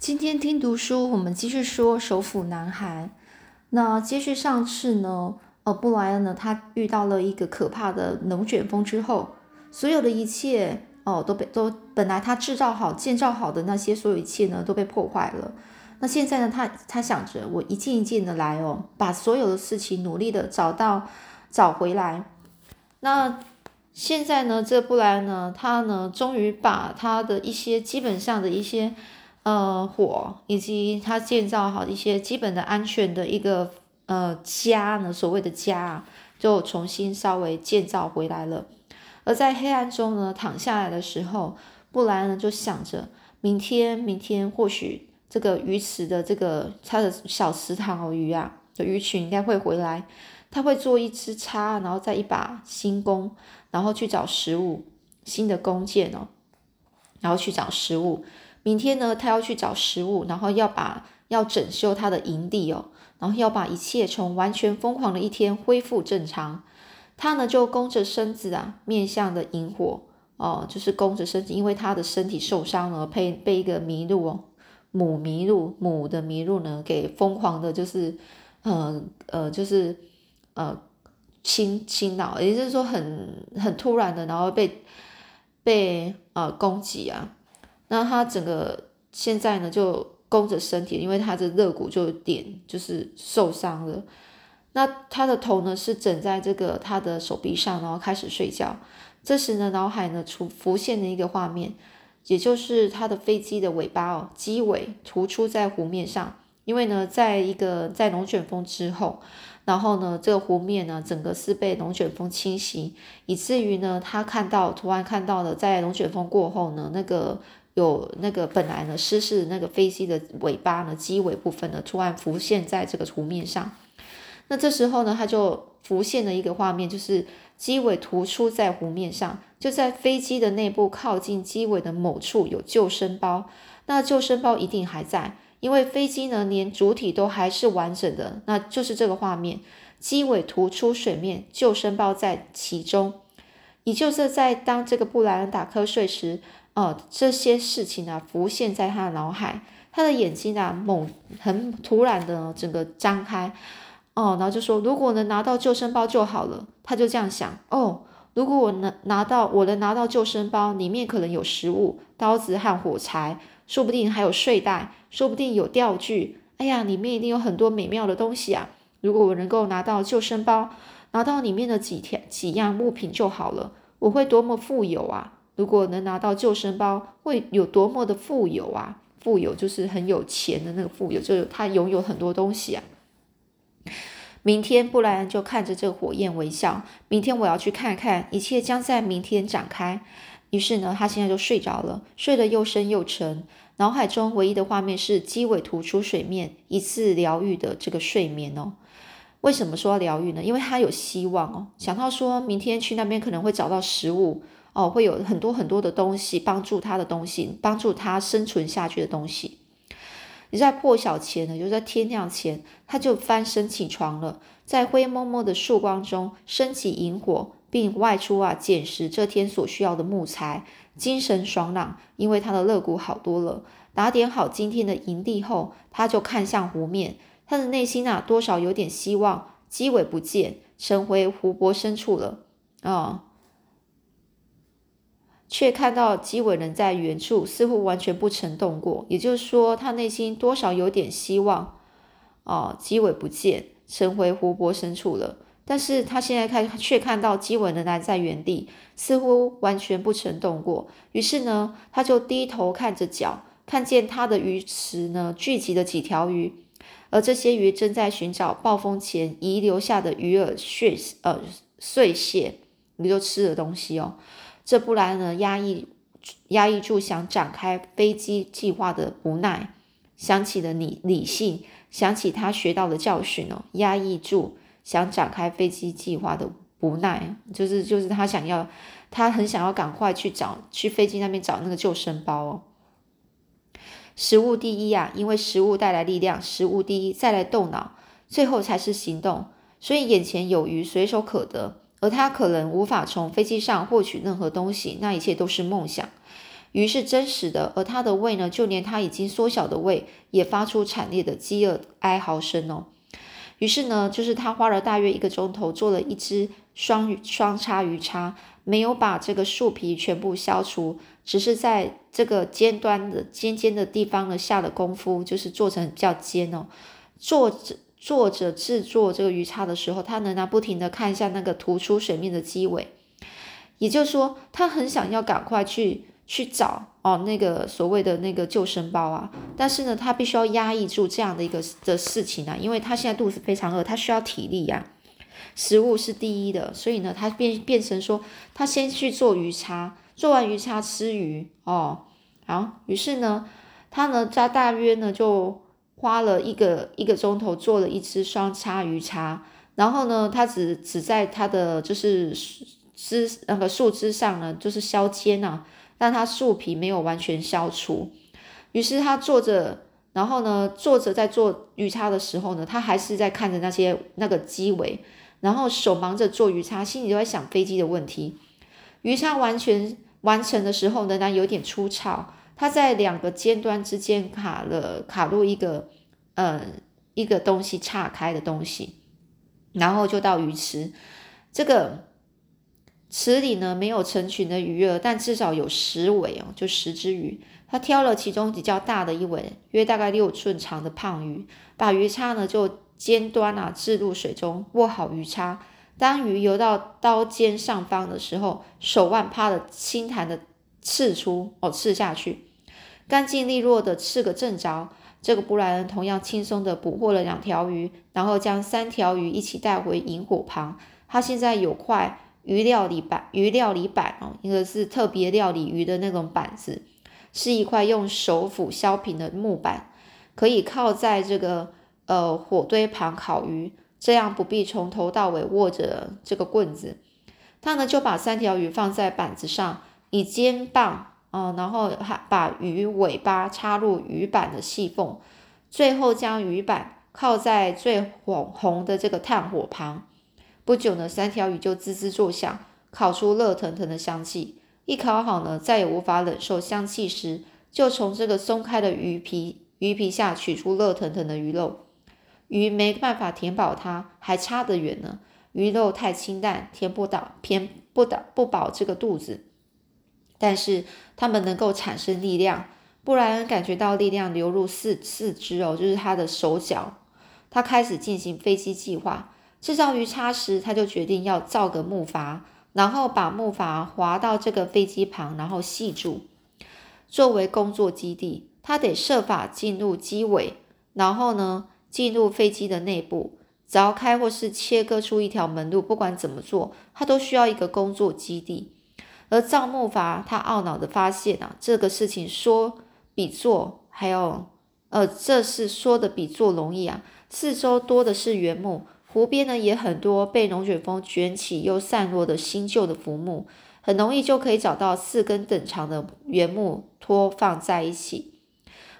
今天听读书，我们继续说首府南韩。那接续上次呢，呃，布莱恩呢，他遇到了一个可怕的龙卷风之后，所有的一切哦都被都本来他制造好、建造好的那些所有一切呢都被破坏了。那现在呢，他他想着我一件一件的来哦，把所有的事情努力的找到找回来。那现在呢，这布莱恩呢，他呢终于把他的一些基本上的一些。呃，火以及他建造好一些基本的安全的一个呃家呢，所谓的家就重新稍微建造回来了。而在黑暗中呢，躺下来的时候，布莱恩就想着，明天，明天或许这个鱼池的这个他的小池塘，鱼啊鱼群应该会回来，他会做一支叉，然后再一把新弓，然后去找食物，新的弓箭哦，然后去找食物。明天呢，他要去找食物，然后要把要整修他的营地哦，然后要把一切从完全疯狂的一天恢复正常。他呢就弓着身子啊，面向的萤火哦，就是弓着身子，因为他的身体受伤了，被被一个麋鹿哦，母麋鹿母的麋鹿呢给疯狂的，就是呃呃，就是呃侵侵扰，也就是说很很突然的，然后被被呃攻击啊。那他整个现在呢，就弓着身体，因为他的肋骨就有点就是受伤了。那他的头呢是枕在这个他的手臂上，然后开始睡觉。这时呢，脑海呢出浮现了一个画面，也就是他的飞机的尾巴哦，机尾突出在湖面上。因为呢，在一个在龙卷风之后，然后呢，这个湖面呢整个是被龙卷风侵袭，以至于呢，他看到突然看到了在龙卷风过后呢，那个。有那个本来呢失事那个飞机的尾巴呢机尾部分呢突然浮现在这个湖面上，那这时候呢它就浮现了一个画面，就是机尾突出在湖面上，就在飞机的内部靠近机尾的某处有救生包，那救生包一定还在，因为飞机呢连主体都还是完整的，那就是这个画面，机尾突出水面，救生包在其中，也就是在当这个布莱恩打瞌睡时。哦，这些事情啊浮现在他的脑海，他的眼睛啊猛很突然的整个张开，哦，然后就说如果能拿到救生包就好了，他就这样想，哦，如果我能拿到，我能拿到救生包，里面可能有食物、刀子和火柴，说不定还有睡袋，说不定有钓具，哎呀，里面一定有很多美妙的东西啊！如果我能够拿到救生包，拿到里面的几条几样物品就好了，我会多么富有啊！如果能拿到救生包，会有多么的富有啊！富有就是很有钱的那个富有，就是他拥有很多东西啊。明天布莱恩就看着这个火焰微笑。明天我要去看看，一切将在明天展开。于是呢，他现在就睡着了，睡得又深又沉。脑海中唯一的画面是机尾突出水面，一次疗愈的这个睡眠哦。为什么说疗愈呢？因为他有希望哦，想到说明天去那边可能会找到食物。哦，会有很多很多的东西帮助他的东西，帮助他生存下去的东西。你在破晓前呢，就在天亮前，他就翻身起床了，在灰蒙蒙的曙光中升起萤火，并外出啊捡拾这天所需要的木材，精神爽朗，因为他的肋骨好多了。打点好今天的营地后，他就看向湖面，他的内心啊多少有点希望，机尾不见，沉回湖泊深处了啊。却看到基尾人在原处，似乎完全不曾动过。也就是说，他内心多少有点希望。哦，基尾不见，沉回湖泊深处了。但是他现在看，却看到基尾仍然在原地，似乎完全不曾动过。于是呢，他就低头看着脚，看见他的鱼池呢聚集了几条鱼，而这些鱼正在寻找暴风前遗留下的鱼饵碎呃碎屑，你就吃的东西哦。这布莱恩呢，压抑压抑住想展开飞机计划的无奈，想起了理理性，想起他学到的教训哦，压抑住想展开飞机计划的无奈，就是就是他想要，他很想要赶快去找去飞机那边找那个救生包哦。食物第一啊，因为食物带来力量，食物第一，再来动脑，最后才是行动，所以眼前有鱼随手可得。而他可能无法从飞机上获取任何东西，那一切都是梦想。鱼是真实的，而它的胃呢，就连它已经缩小的胃也发出惨烈的饥饿哀嚎声哦。于是呢，就是他花了大约一个钟头做了一只双双叉鱼叉，没有把这个树皮全部消除，只是在这个尖端的尖尖的地方呢下了功夫，就是做成比较尖哦。做着做着制作这个鱼叉的时候，他仍然不停的看一下那个突出水面的机尾，也就是说，他很想要赶快去。去找哦，那个所谓的那个救生包啊，但是呢，他必须要压抑住这样的一个的事情啊，因为他现在肚子非常饿，他需要体力呀，食物是第一的，所以呢，他变变成说，他先去做鱼叉，做完鱼叉吃鱼哦，好，于是呢，他呢，在大约呢就花了一个一个钟头做了一只双叉鱼叉，然后呢，他只只在他的就是枝那个树枝上呢，就是削尖啊。但他树皮没有完全消除，于是他坐着，然后呢，坐着在做鱼叉的时候呢，他还是在看着那些那个机尾，然后手忙着做鱼叉，心里就在想飞机的问题。鱼叉完全完成的时候呢，那有点粗糙，它在两个尖端之间卡了，卡入一个呃一个东西岔开的东西，然后就到鱼池这个。池里呢没有成群的鱼儿，但至少有十尾哦，就十只鱼。他挑了其中比较大的一尾，约大概六寸长的胖鱼，把鱼叉呢就尖端啊置入水中，握好鱼叉。当鱼游到刀尖上方的时候，手腕啪的轻弹的刺出哦，刺下去，干净利落的刺个正着。这个布莱恩同样轻松的捕获了两条鱼，然后将三条鱼一起带回萤火旁。他现在有块。鱼料理板，鱼料理板哦，一个是特别料理鱼的那种板子，是一块用手斧削平的木板，可以靠在这个呃火堆旁烤鱼，这样不必从头到尾握着这个棍子。他呢就把三条鱼放在板子上，以肩棒嗯，然后还把鱼尾巴插入鱼板的细缝，最后将鱼板靠在最红红的这个炭火旁。不久呢，三条鱼就滋滋作响，烤出热腾腾的香气。一烤好呢，再也无法忍受香气时，就从这个松开的鱼皮鱼皮下取出热腾腾的鱼肉。鱼没办法填饱它，还差得远呢。鱼肉太清淡，填不到，填不到不饱这个肚子。但是他们能够产生力量。布莱恩感觉到力量流入四四肢哦，就是他的手脚。他开始进行飞机计划。制造鱼叉时，他就决定要造个木筏，然后把木筏划到这个飞机旁，然后系住，作为工作基地。他得设法进入机尾，然后呢，进入飞机的内部，凿开或是切割出一条门路。不管怎么做，他都需要一个工作基地。而造木筏，他懊恼的发现啊，这个事情说比做还要，呃，这是说的比做容易啊。四周多的是原木。湖边呢也很多被龙卷风卷起又散落的新旧的浮木，很容易就可以找到四根等长的原木托放在一起。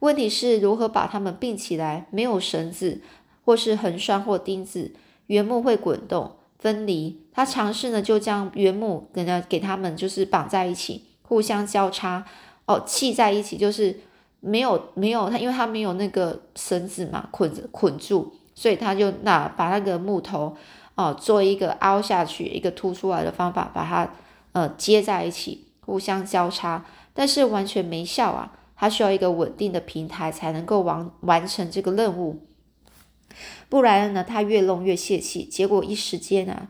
问题是如何把它们并起来？没有绳子，或是横栓或钉子，原木会滚动分离。他尝试呢就将原木给呢给它们就是绑在一起，互相交叉哦，系在一起，就是没有没有它，因为它没有那个绳子嘛，捆着捆住。所以他就那把那个木头哦做一个凹下去一个凸出来的方法，把它呃接在一起，互相交叉，但是完全没效啊！它需要一个稳定的平台才能够完完成这个任务。不然呢，他越弄越泄气，结果一时间啊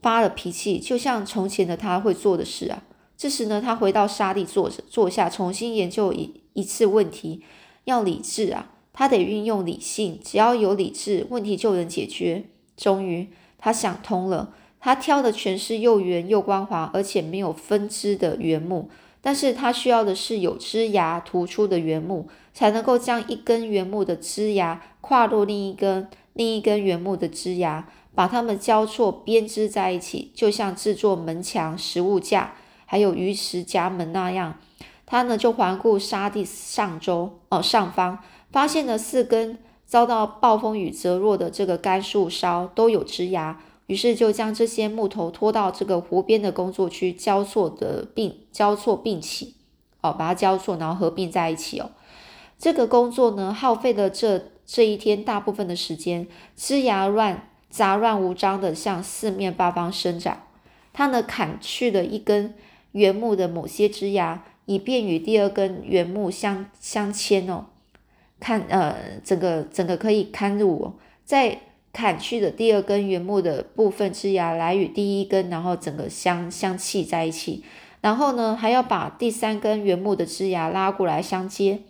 发了脾气，就像从前的他会做的事啊。这时呢，他回到沙地坐着坐下，重新研究一一次问题，要理智啊。他得运用理性，只要有理智，问题就能解决。终于，他想通了。他挑的全是又圆又光滑，而且没有分支的原木。但是它需要的是有枝芽突出的原木，才能够将一根原木的枝芽跨入另一根另一根原木的枝芽，把它们交错编织在一起，就像制作门墙、食物架还有鱼池夹门那样。他呢，就环顾沙地上周哦上方。发现了四根遭到暴风雨折落的这个干树梢都有枝芽，于是就将这些木头拖到这个湖边的工作区交错的并交错并起，哦，把它交错，然后合并在一起哦。这个工作呢，耗费了这这一天大部分的时间，枝芽乱杂乱无章的向四面八方生长。他呢，砍去了一根原木的某些枝芽，以便与第二根原木相相牵哦。看，呃，整个整个可以看入哦。在砍去的第二根原木的部分枝芽来与第一根，然后整个相相契在一起。然后呢，还要把第三根原木的枝芽拉过来相接。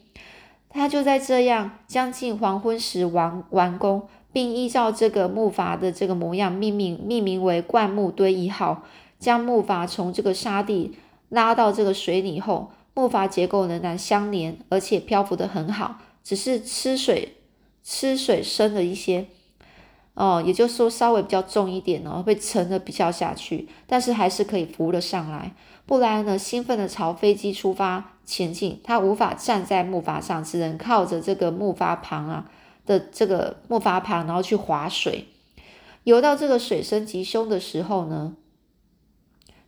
他就在这样将近黄昏时完完工，并依照这个木筏的这个模样命名命名为灌木堆一号。将木筏从这个沙地拉到这个水里后，木筏结构仍然相连，而且漂浮的很好，只是吃水吃水深了一些。哦，也就是说稍微比较重一点哦，会沉的比较下去，但是还是可以浮了上来。布莱恩呢，兴奋的朝飞机出发前进，他无法站在木筏上，只能靠着这个木筏旁啊的这个木筏旁，然后去划水。游到这个水深极凶的时候呢，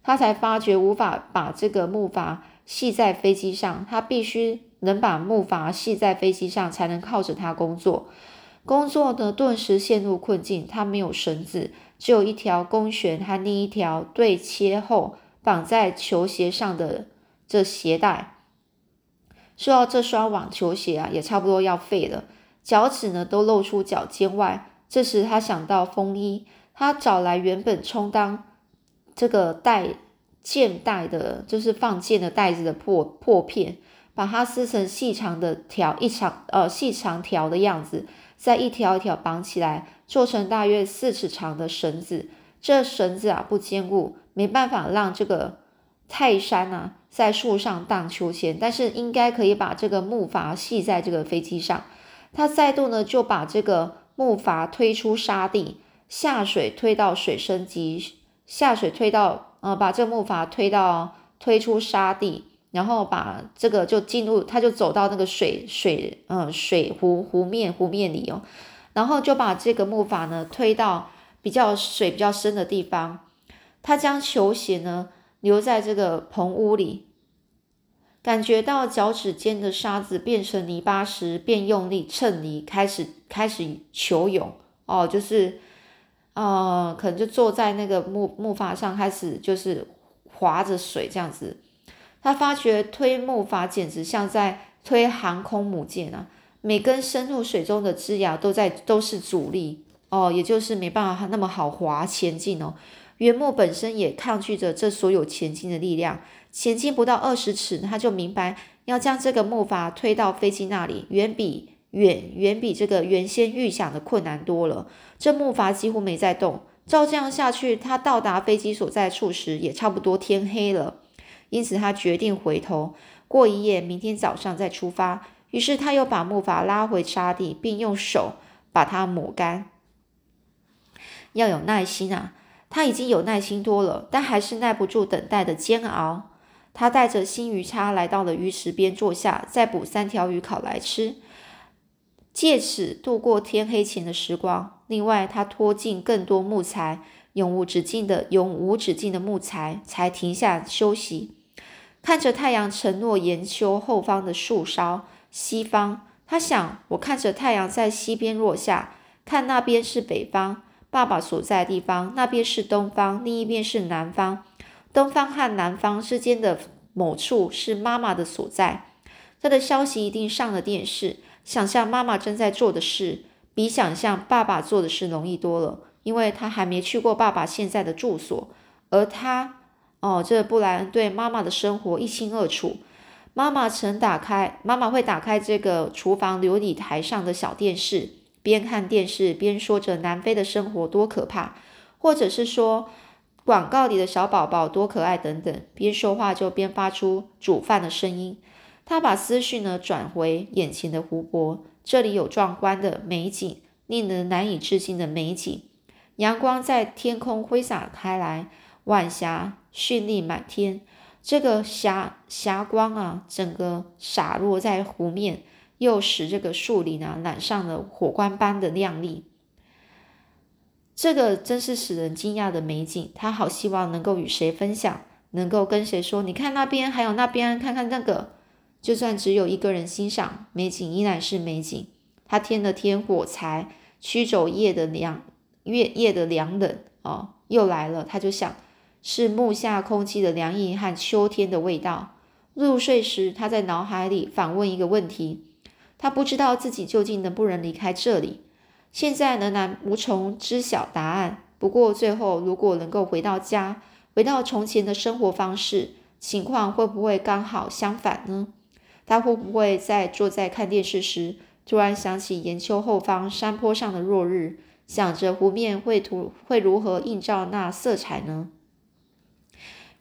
他才发觉无法把这个木筏系在飞机上，他必须能把木筏系在飞机上，才能靠着它工作。工作呢，顿时陷入困境。他没有绳子，只有一条弓弦和另一条对切后绑在球鞋上的这鞋带。说到这双网球鞋啊，也差不多要废了，脚趾呢都露出脚尖外。这时他想到风衣，他找来原本充当这个带箭带的，就是放箭的带子的破破片，把它撕成细长的条，一长呃细长条的样子。再一条一条绑起来，做成大约四尺长的绳子。这绳子啊不坚固，没办法让这个泰山啊在树上荡秋千，但是应该可以把这个木筏系在这个飞机上。他再度呢就把这个木筏推出沙地，下水推到水深及下水推到呃把这木筏推到推出沙地。然后把这个就进入，他就走到那个水水嗯水湖湖面湖面里哦，然后就把这个木筏呢推到比较水比较深的地方，他将球鞋呢留在这个棚屋里，感觉到脚趾间的沙子变成泥巴时，便用力蹭泥，开始开始求泳哦，就是呃可能就坐在那个木木筏上，开始就是划着水这样子。他发觉推木筏简直像在推航空母舰啊！每根深入水中的枝芽都在都是阻力哦，也就是没办法那么好滑前进哦。原木本身也抗拒着这所有前进的力量，前进不到二十尺，他就明白要将这个木筏推到飞机那里，远比远远比这个原先预想的困难多了。这木筏几乎没在动，照这样下去，他到达飞机所在处时也差不多天黑了。因此，他决定回头过一夜，明天早上再出发。于是，他又把木筏拉回沙地，并用手把它抹干。要有耐心啊！他已经有耐心多了，但还是耐不住等待的煎熬。他带着新鱼叉来到了鱼池边坐下，再捕三条鱼烤来吃，借此度过天黑前的时光。另外，他拖进更多木材，永无止境的永无止境的木材，才停下休息。看着太阳沉落岩丘后方的树梢，西方，他想：我看着太阳在西边落下，看那边是北方，爸爸所在的地方；那边是东方，另一边是南方。东方和南方之间的某处是妈妈的所在。他的消息一定上了电视。想象妈妈正在做的事，比想象爸爸做的事容易多了，因为他还没去过爸爸现在的住所，而他。哦，这布莱恩对妈妈的生活一清二楚。妈妈曾打开，妈妈会打开这个厨房琉璃台上的小电视，边看电视边说着南非的生活多可怕，或者是说广告里的小宝宝多可爱等等。边说话就边发出煮饭的声音。他把思绪呢转回眼前的湖泊，这里有壮观的美景，令人难以置信的美景。阳光在天空挥洒开来。晚霞绚丽满天，这个霞霞光啊，整个洒落在湖面，又使这个树林啊染上了火光般的亮丽。这个真是使人惊讶的美景，他好希望能够与谁分享。能够跟谁说？你看那边，还有那边，看看那个。就算只有一个人欣赏美景，依然是美景。他添了添火柴，驱走夜的凉，月夜的凉冷哦，又来了。他就想，是木下空气的凉意和秋天的味道。入睡时，他在脑海里反问一个问题：他不知道自己究竟能不能离开这里。现在仍然无从知晓答案。不过最后，如果能够回到家，回到从前的生活方式，情况会不会刚好相反呢？他会不会在坐在看电视时，突然想起岩丘后方山坡上的落日，想着湖面会图会如何映照那色彩呢？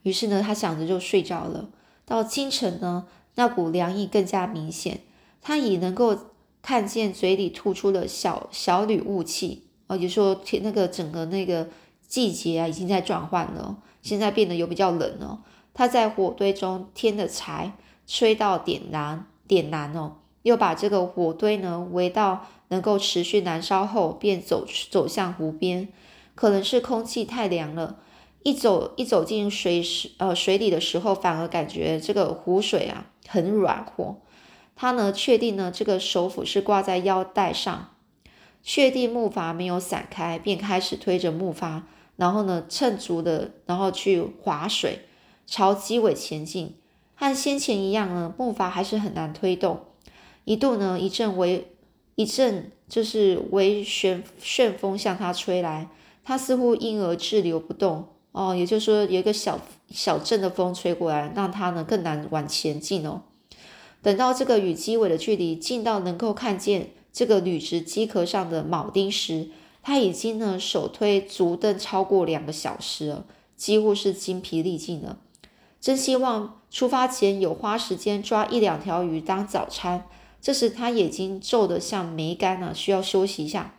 于是呢，他想着就睡着了。到清晨呢，那股凉意更加明显，他已能够看见嘴里吐出了小小缕雾气。哦，也说天那个整个那个季节啊，已经在转换了，现在变得有比较冷了。他在火堆中添了柴。吹到点燃，点燃哦，又把这个火堆呢围到能够持续燃烧后，便走走向湖边。可能是空气太凉了，一走一走进水时，呃，水里的时候，反而感觉这个湖水啊很软和。他呢确定呢这个手斧是挂在腰带上，确定木筏没有散开，便开始推着木筏，然后呢趁足的，然后去划水，朝机尾前进。和先前一样呢，木筏还是很难推动。一度呢，一阵微一阵就是微旋旋风向他吹来，他似乎因而滞留不动。哦，也就是说，有一个小小阵的风吹过来，让他呢更难往前进哦。等到这个与机尾的距离近到能够看见这个铝制机壳上的铆钉时，他已经呢手推足蹬超过两个小时了，几乎是精疲力尽了。真希望出发前有花时间抓一两条鱼当早餐。这时他眼睛皱得像梅干了，需要休息一下。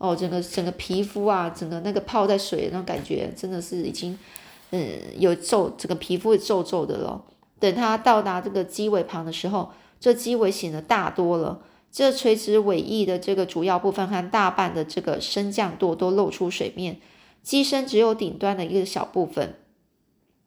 哦，整个整个皮肤啊，整个那个泡在水那种感觉，真的是已经嗯有皱，整个皮肤皱皱的了。等他到达这个机尾旁的时候，这机尾显得大多了。这垂直尾翼的这个主要部分和大半的这个升降舵都露出水面，机身只有顶端的一个小部分。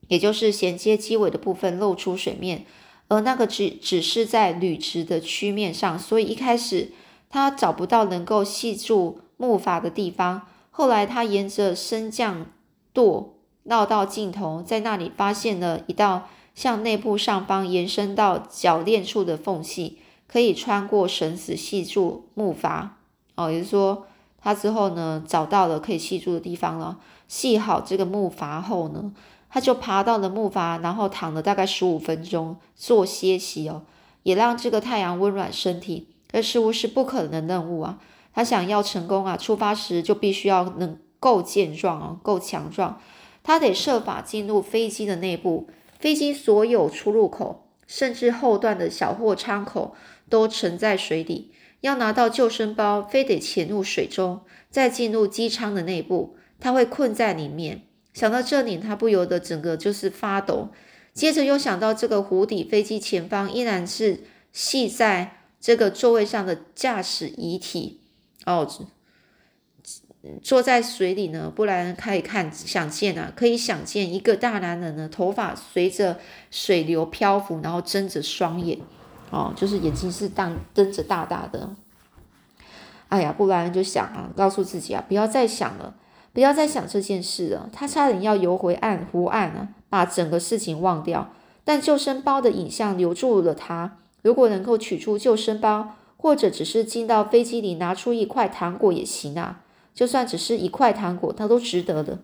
也就是衔接机尾的部分露出水面，而那个只只是在铝直的曲面上，所以一开始他找不到能够系住木筏的地方。后来他沿着升降舵绕到尽头，在那里发现了一道向内部上方延伸到铰链处的缝隙，可以穿过绳子系住木筏。哦，也就是说，他之后呢找到了可以系住的地方了。系好这个木筏后呢？他就爬到了木筏，然后躺了大概十五分钟做歇息哦，也让这个太阳温暖身体。这似乎是不可能的任务啊！他想要成功啊，出发时就必须要能够健壮啊，够强壮。他得设法进入飞机的内部，飞机所有出入口，甚至后段的小货舱口都沉在水底。要拿到救生包，非得潜入水中，再进入机舱的内部，他会困在里面。想到这里，他不由得整个就是发抖。接着又想到这个湖底飞机前方依然是系在这个座位上的驾驶遗体哦，坐在水里呢。不然可以看想见啊，可以想见一个大男人呢，头发随着水流漂浮，然后睁着双眼哦，就是眼睛是大睁着大大的。哎呀，不然就想啊，告诉自己啊，不要再想了。不要再想这件事了。他差点要游回岸湖岸啊，把整个事情忘掉。但救生包的影像留住了他。如果能够取出救生包，或者只是进到飞机里拿出一块糖果也行啊。就算只是一块糖果，它都值得的。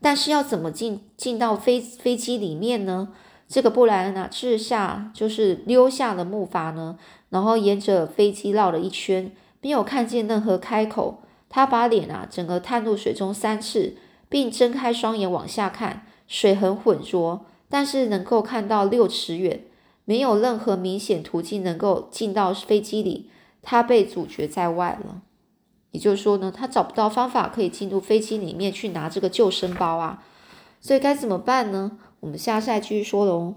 但是要怎么进进到飞飞机里面呢？这个布莱恩啊，掷下就是溜下了木筏呢，然后沿着飞机绕了一圈，没有看见任何开口。他把脸啊整个探入水中三次，并睁开双眼往下看。水很浑浊，但是能够看到六尺远，没有任何明显途径能够进到飞机里。他被阻绝在外了。也就是说呢，他找不到方法可以进入飞机里面去拿这个救生包啊。所以该怎么办呢？我们下赛继续说喽。